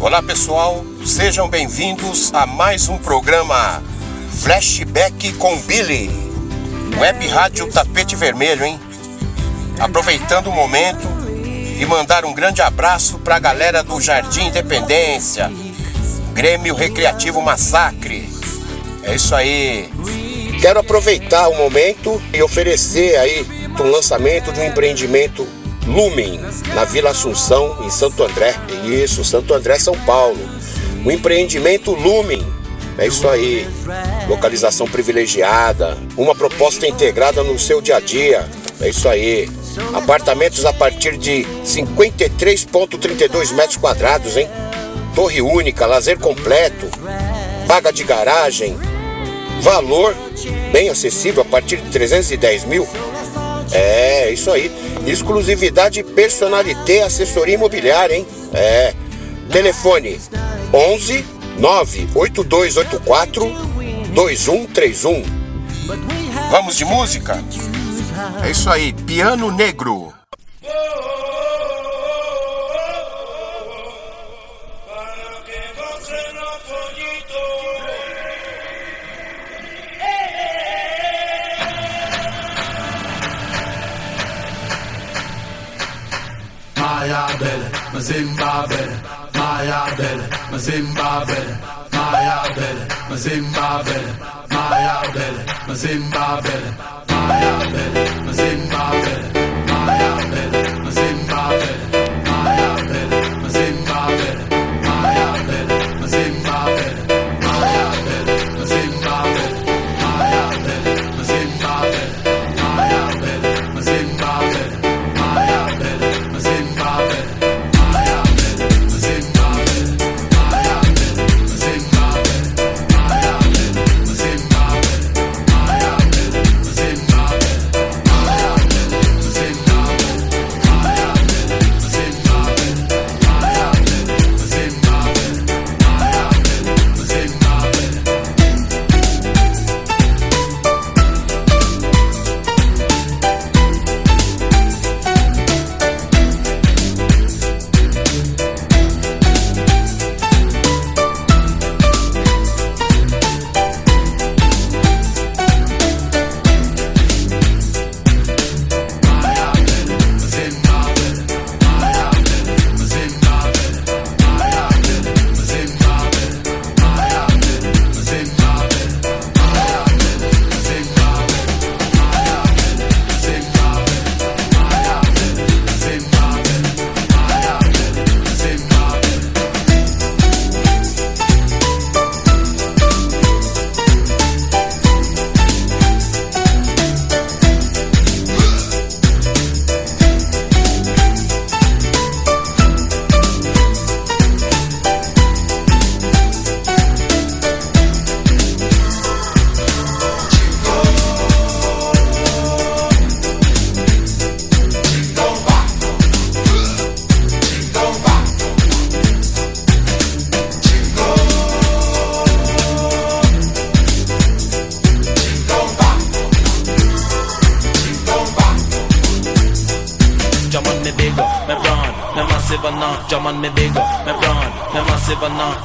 Olá pessoal, sejam bem-vindos a mais um programa Flashback com Billy. Web Rádio Tapete Vermelho, hein? Aproveitando o momento e mandar um grande abraço para a galera do Jardim Independência, Grêmio Recreativo Massacre. É isso aí. Quero aproveitar o momento e oferecer aí um lançamento de um empreendimento Lumen, na Vila Assunção, em Santo André. Isso, Santo André, São Paulo. O empreendimento Lumen. É isso aí. Localização privilegiada, uma proposta integrada no seu dia a dia. É isso aí. Apartamentos a partir de 53,32 metros quadrados, hein? Torre única, lazer completo, vaga de garagem, valor bem acessível a partir de 310 mil. É, isso aí. Exclusividade personalité assessoria imobiliária, hein? É. Telefone 11 98284 2131. Vamos de música? É isso aí, Piano Negro. Maya belle, Mazimba belle, Maya belle, Mazimba belle, Maya belle, Mazimba belle, Maya belle, Mazimba belle, Maya belle, belle,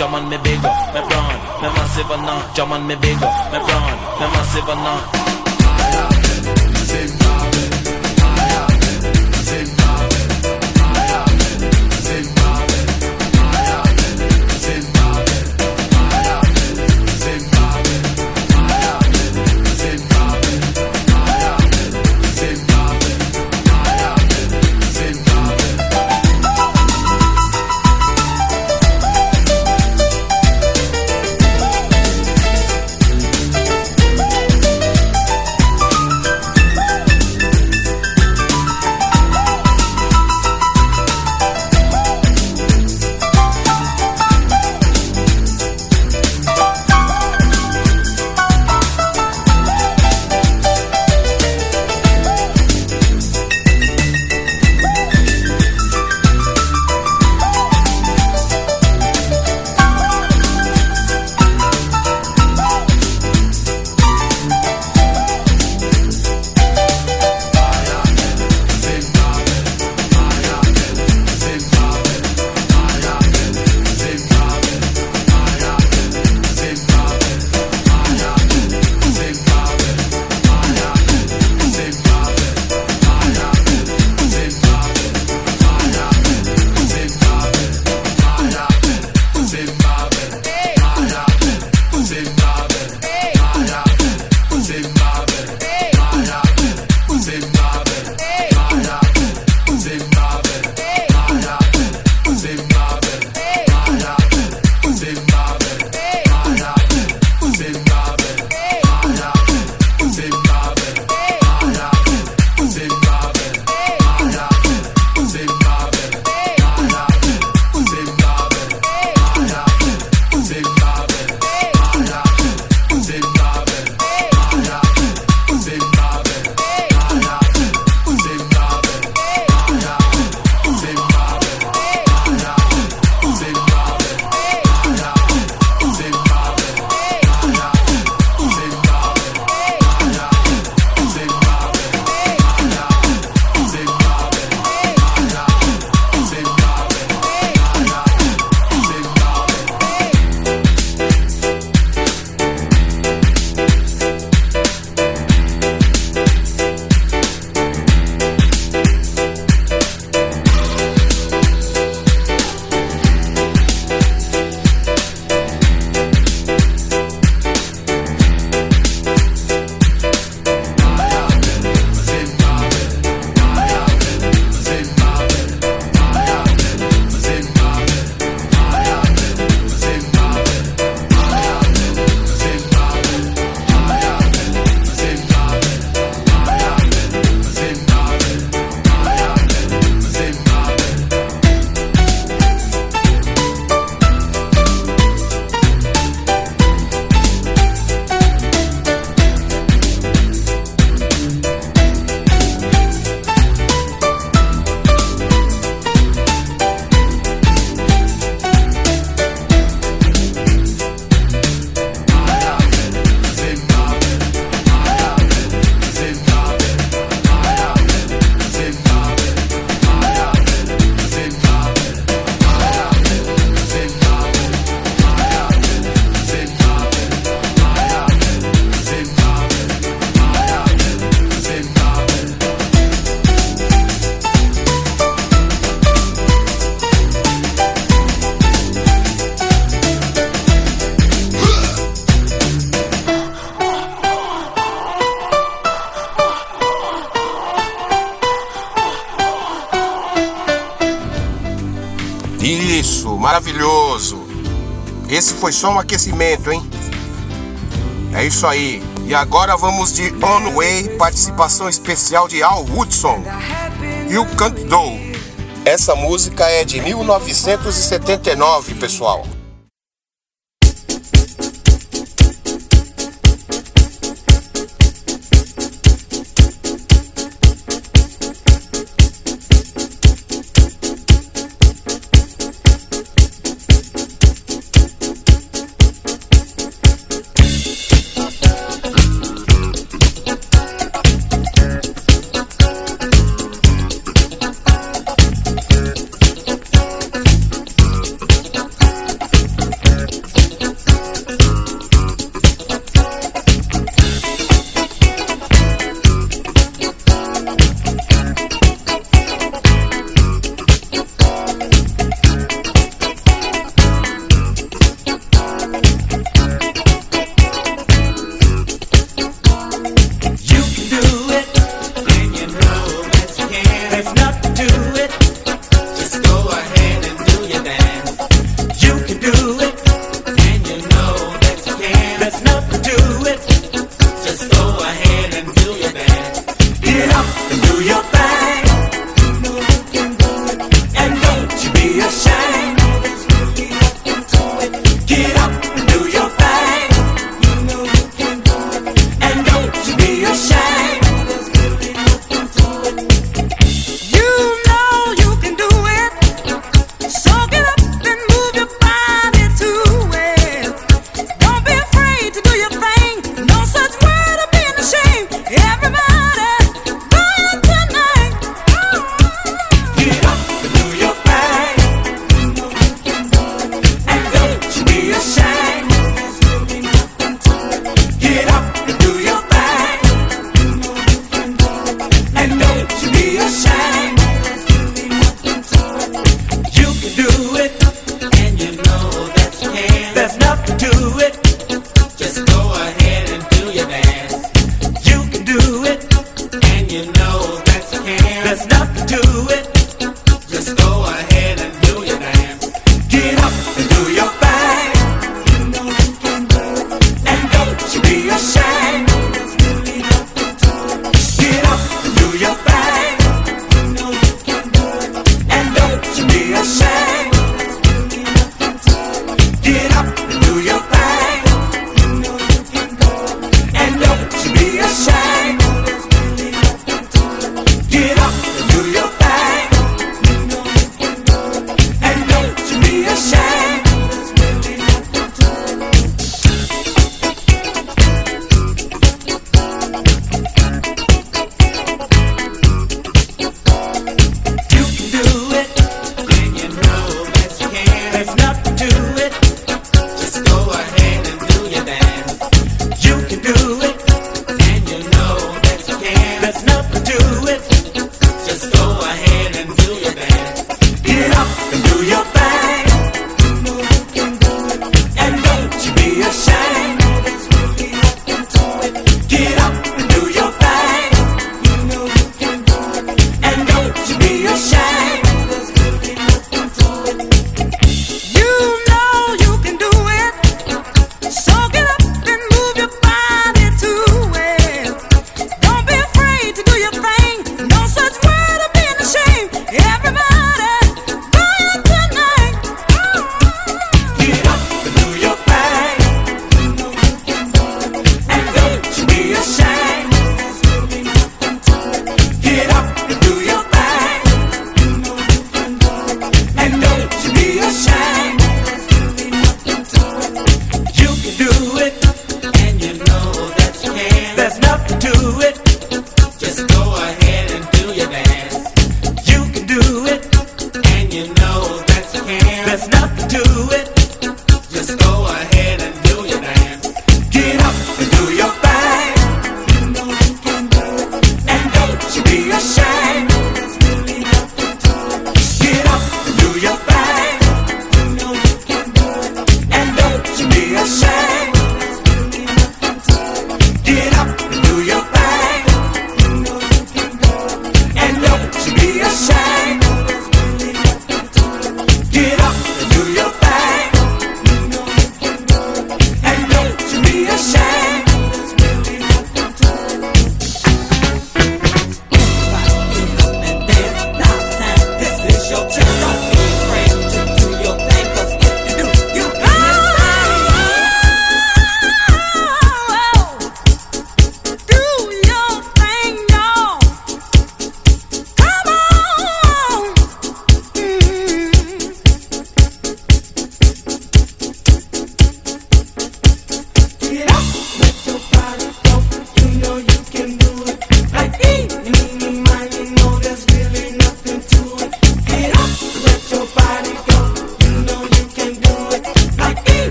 German me big, me brown, me massive and not German me big. Foi só um aquecimento, hein? É isso aí. E agora vamos de On Way, participação especial de Al Woodson. E o Do. Essa música é de 1979, pessoal.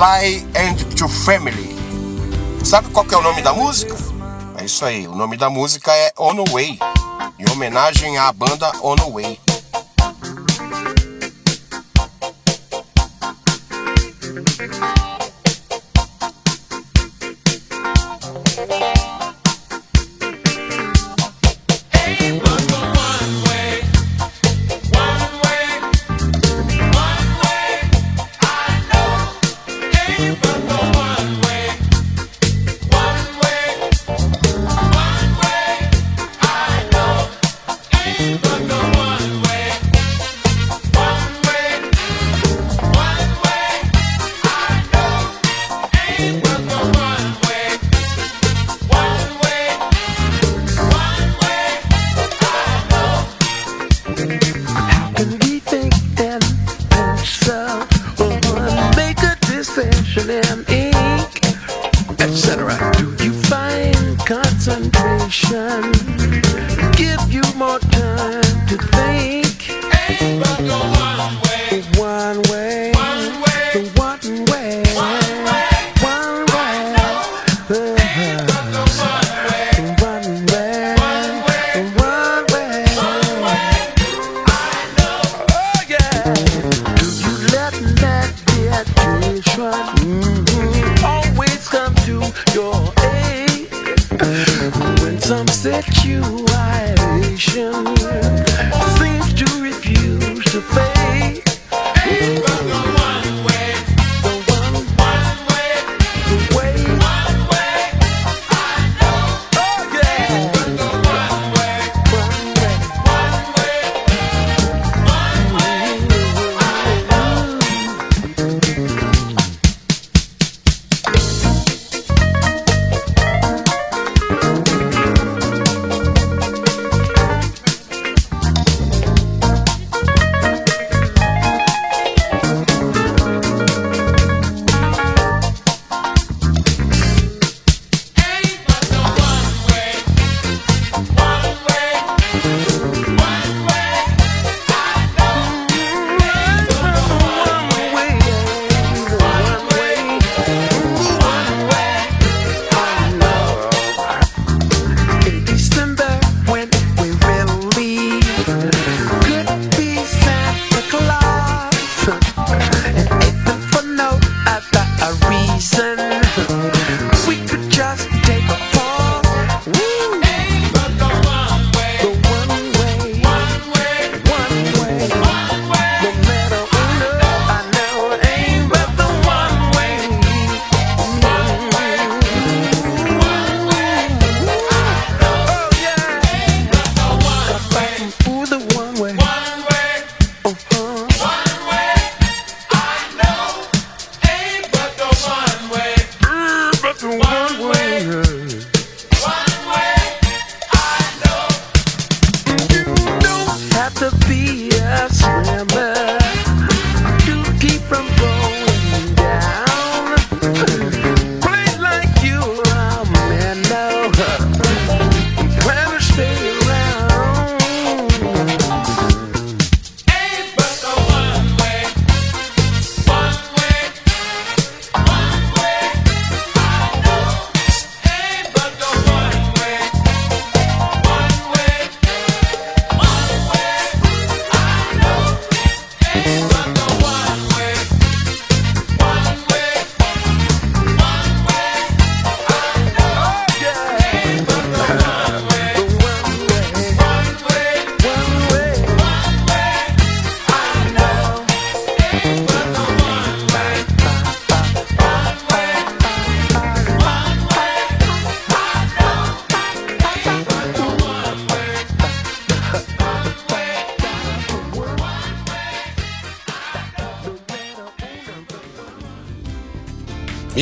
Sly and Two Family. Sabe qual é o nome da música? É isso aí, o nome da música é On the Way, em homenagem à banda On the Way.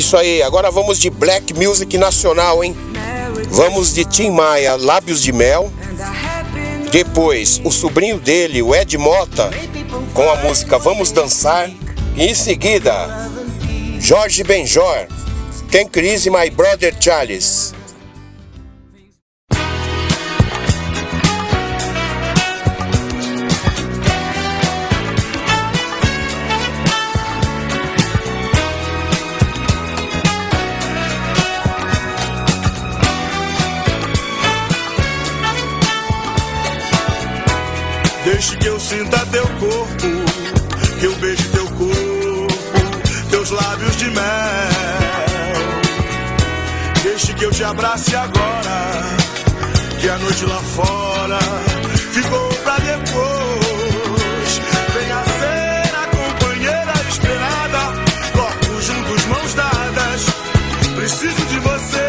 Isso aí, agora vamos de black music nacional, hein? Vamos de Tim Maia, Lábios de Mel. Depois, o sobrinho dele, o Ed Mota, com a música Vamos Dançar. E em seguida, Jorge Benjor, Ken Chris e My Brother Charles. Sinta teu corpo, que eu beije teu corpo, teus lábios de mel. Deixe que eu te abrace agora, que a noite lá fora ficou pra depois. Venha ser a companheira esperada, corpos juntos, mãos dadas. Preciso de você.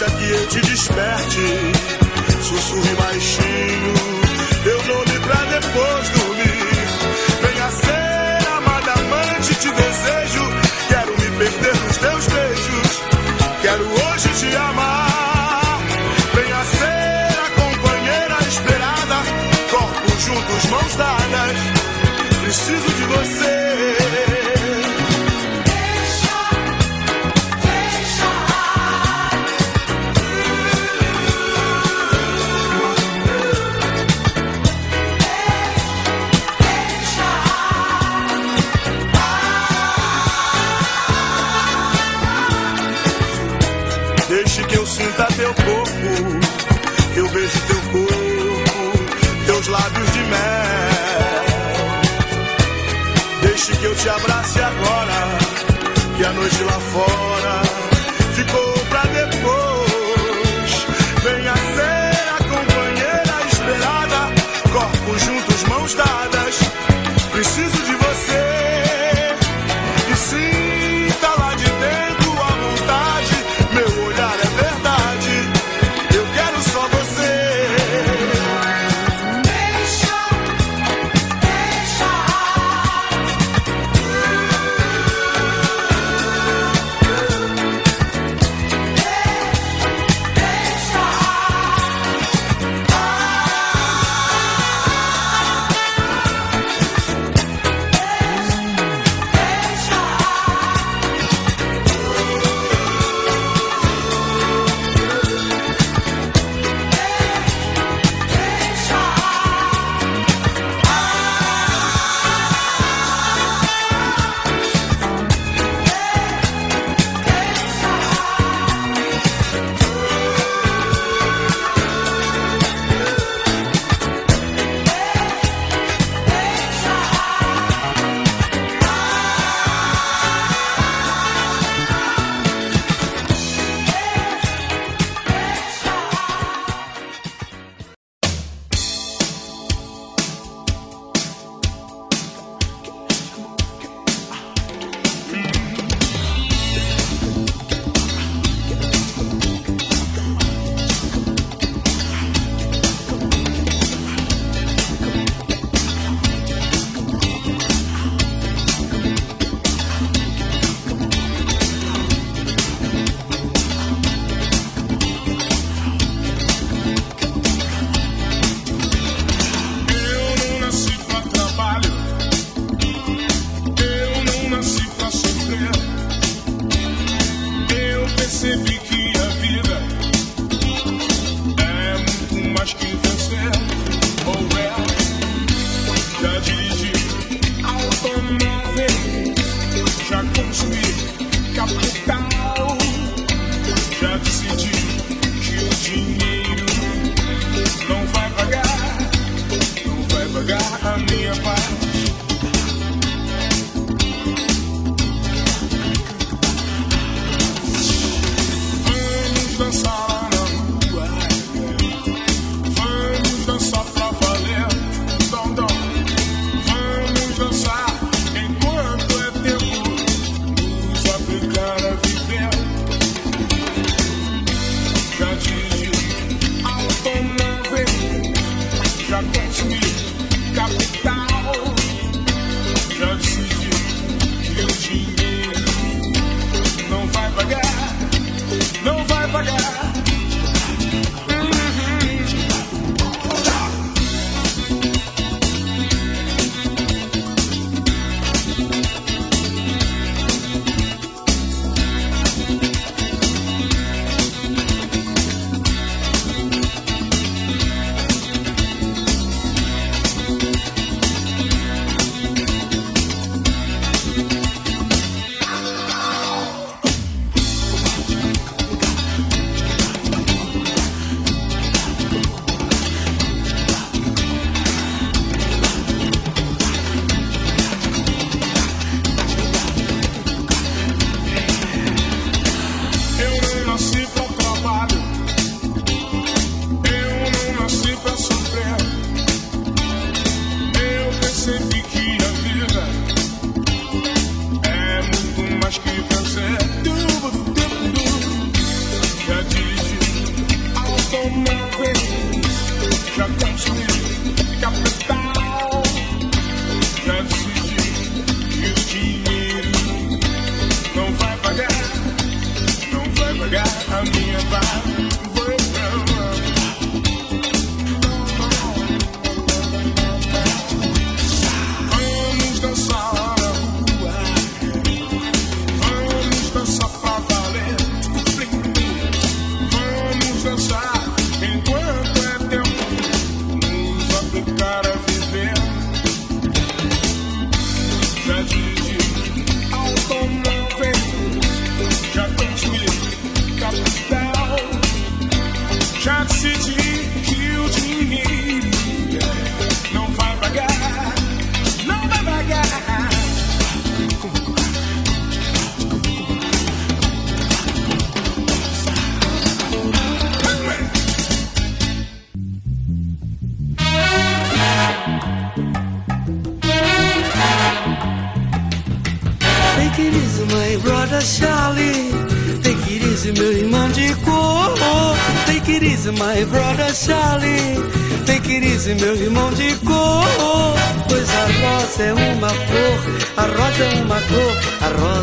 Deixa que eu te desperte, sussurre baixinho, teu nome pra depois dormir. Venha ser amada amante, te desejo, quero me perder nos teus beijos, quero hoje te amar. Venha ser a companheira esperada, corpos juntos, mãos dadas. Preciso de você. Lá fora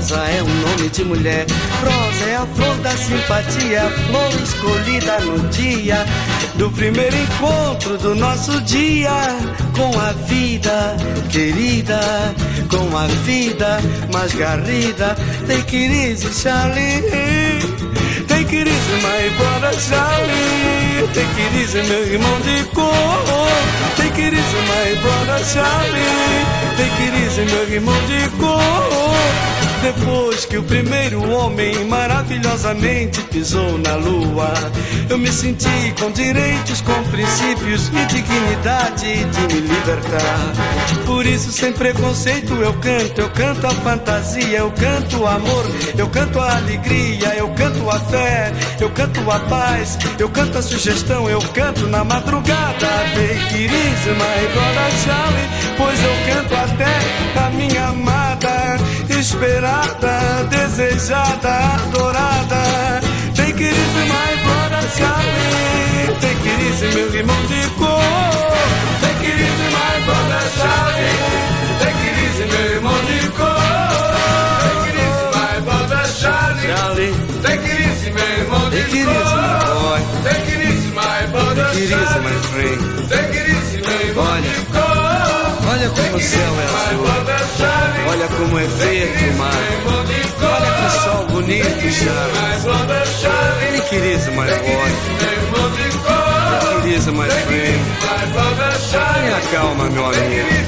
rosa é um nome de mulher. Rosa é a flor da simpatia, a flor escolhida no dia do primeiro encontro do nosso dia com a vida querida, com a vida mais garrida. Take it easy, Charlie. Take it easy, my brother Charlie. Take it easy, meu irmão de cor. Take it easy, my brother Charlie. Take it meu irmão de cor. Depois que o primeiro homem maravilhosamente pisou na lua, eu me senti com direitos, com princípios e dignidade de me libertar. Por isso, sem preconceito, eu canto, eu canto a fantasia, eu canto o amor, eu canto a alegria, eu canto a fé, eu canto a paz, eu canto a sugestão, eu canto na madrugada. Take it easy, my pois eu canto até a minha amada esperada, desejada, adorada. Take it meu irmão de cor. Take it easy, my brother Charlie. Take it easy, meu irmão de cor. Take it easy, my brother Charlie. Charlie. Take it easy, meu irmão de cor. Take it easy, my boy. Take it easy, my brother Take it easy, my friend. Take it easy, meu irmão de cor. Olha como o céu é azul. Olha como é verde o mar. Olha que sol bonito, Charlie. Take it easy, my boy. Take it easy, my friend. Tenha calma, meu amigo.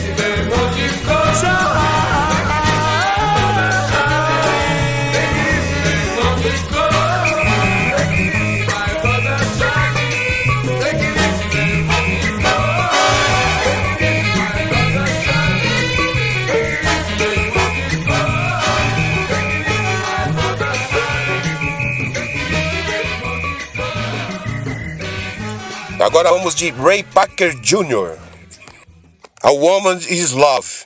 Agora vamos de Ray Parker Jr. A Woman is Love.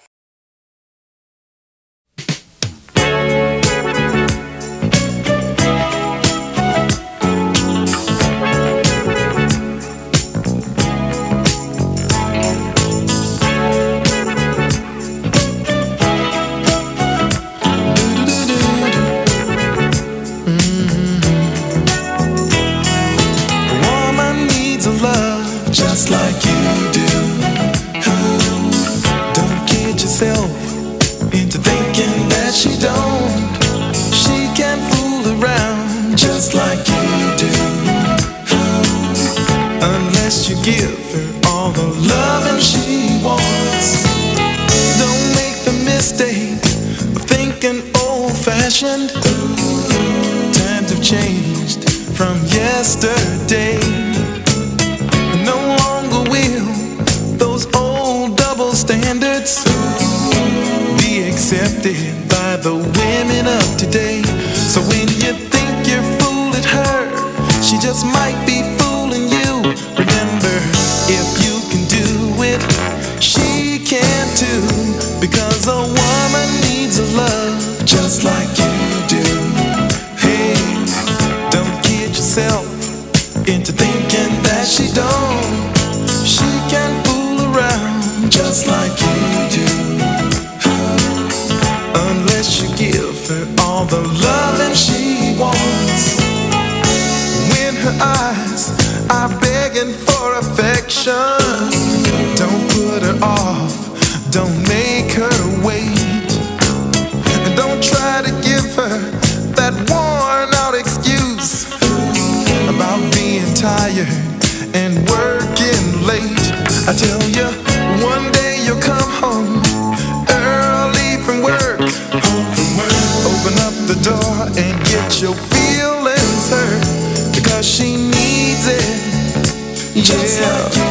Don't make her wait. And don't try to give her that worn out excuse about being tired and working late. I tell you, one day you'll come home early from work. Open up the door and get your feelings hurt because she needs it. Just yeah.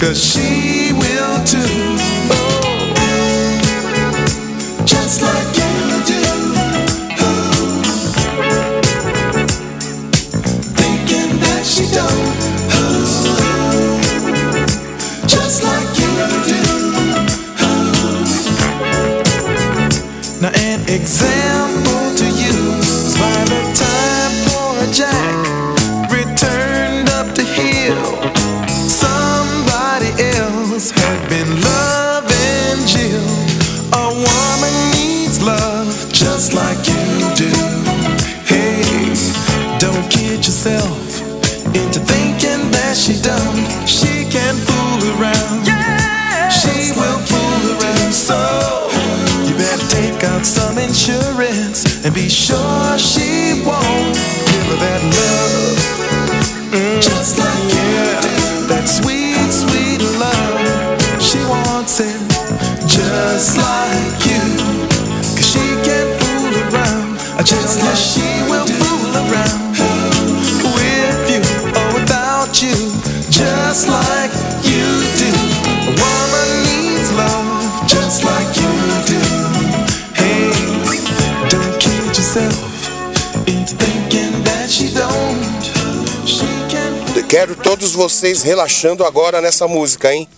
Cause she Quero todos vocês relaxando agora nessa música, hein?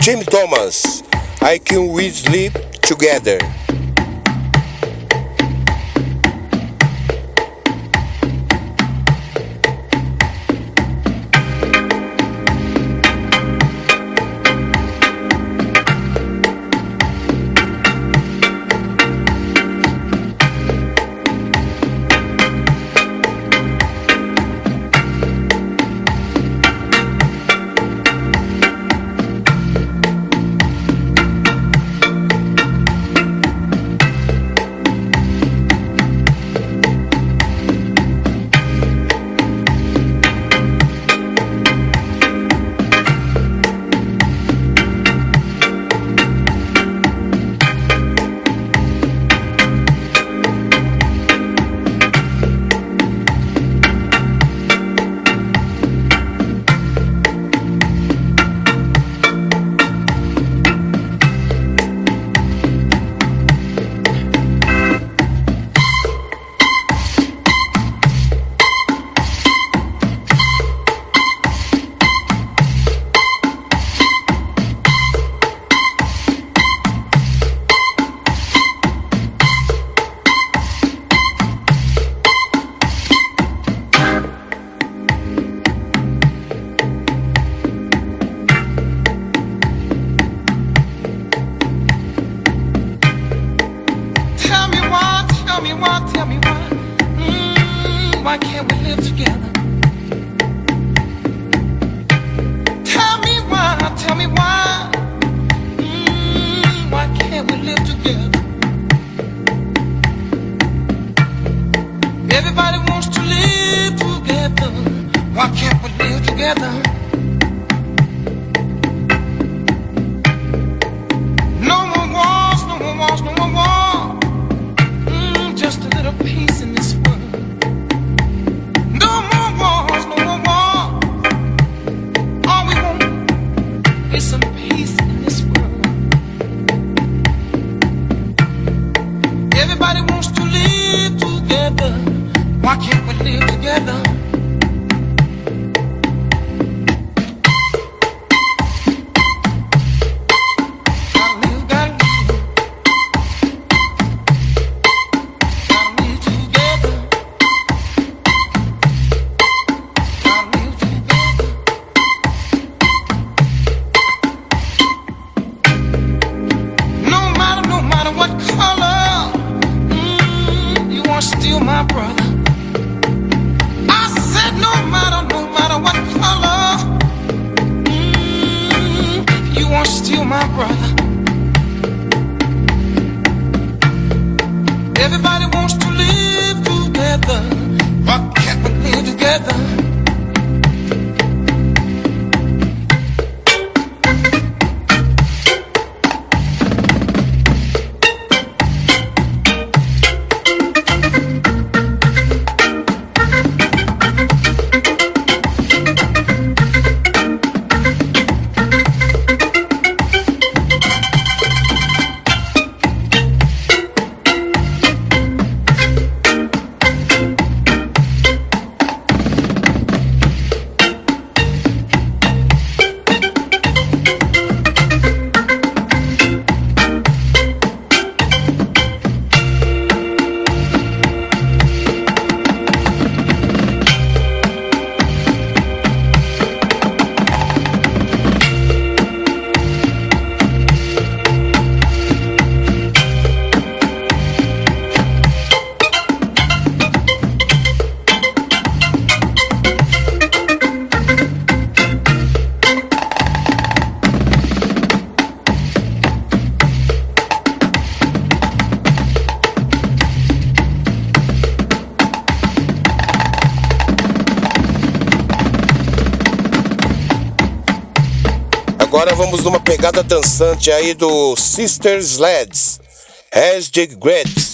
Jim Thomas, I Can We Sleep Together. Vamos numa pegada dançante aí do Sister Sleds, As the Greats.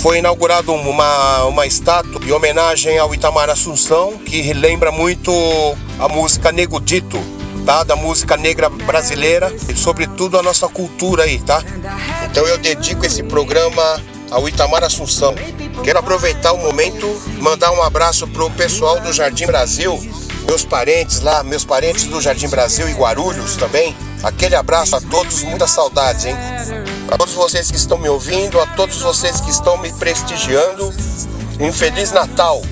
Foi inaugurada uma, uma estátua em homenagem ao Itamar Assunção, que lembra muito a música Nego Dito, tá? Da música negra brasileira e sobretudo a nossa cultura aí, tá? Então eu dedico esse programa ao Itamar Assunção. Quero aproveitar o momento mandar um abraço pro pessoal do Jardim Brasil, meus parentes lá, meus parentes do Jardim Brasil e Guarulhos também. Aquele abraço a todos, muita saudade, hein? A todos vocês que estão me ouvindo, a todos vocês que estão me prestigiando, um Feliz Natal.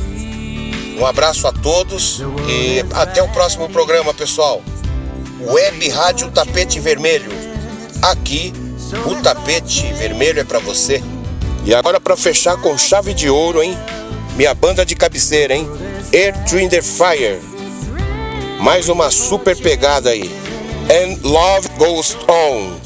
Um abraço a todos e até o próximo programa, pessoal. Web Rádio Tapete Vermelho. Aqui, o tapete vermelho é para você. E agora para fechar com chave de ouro, hein? Minha banda de cabeceira, hein? Air Trinder Fire. Mais uma super pegada aí. And Love Goes On.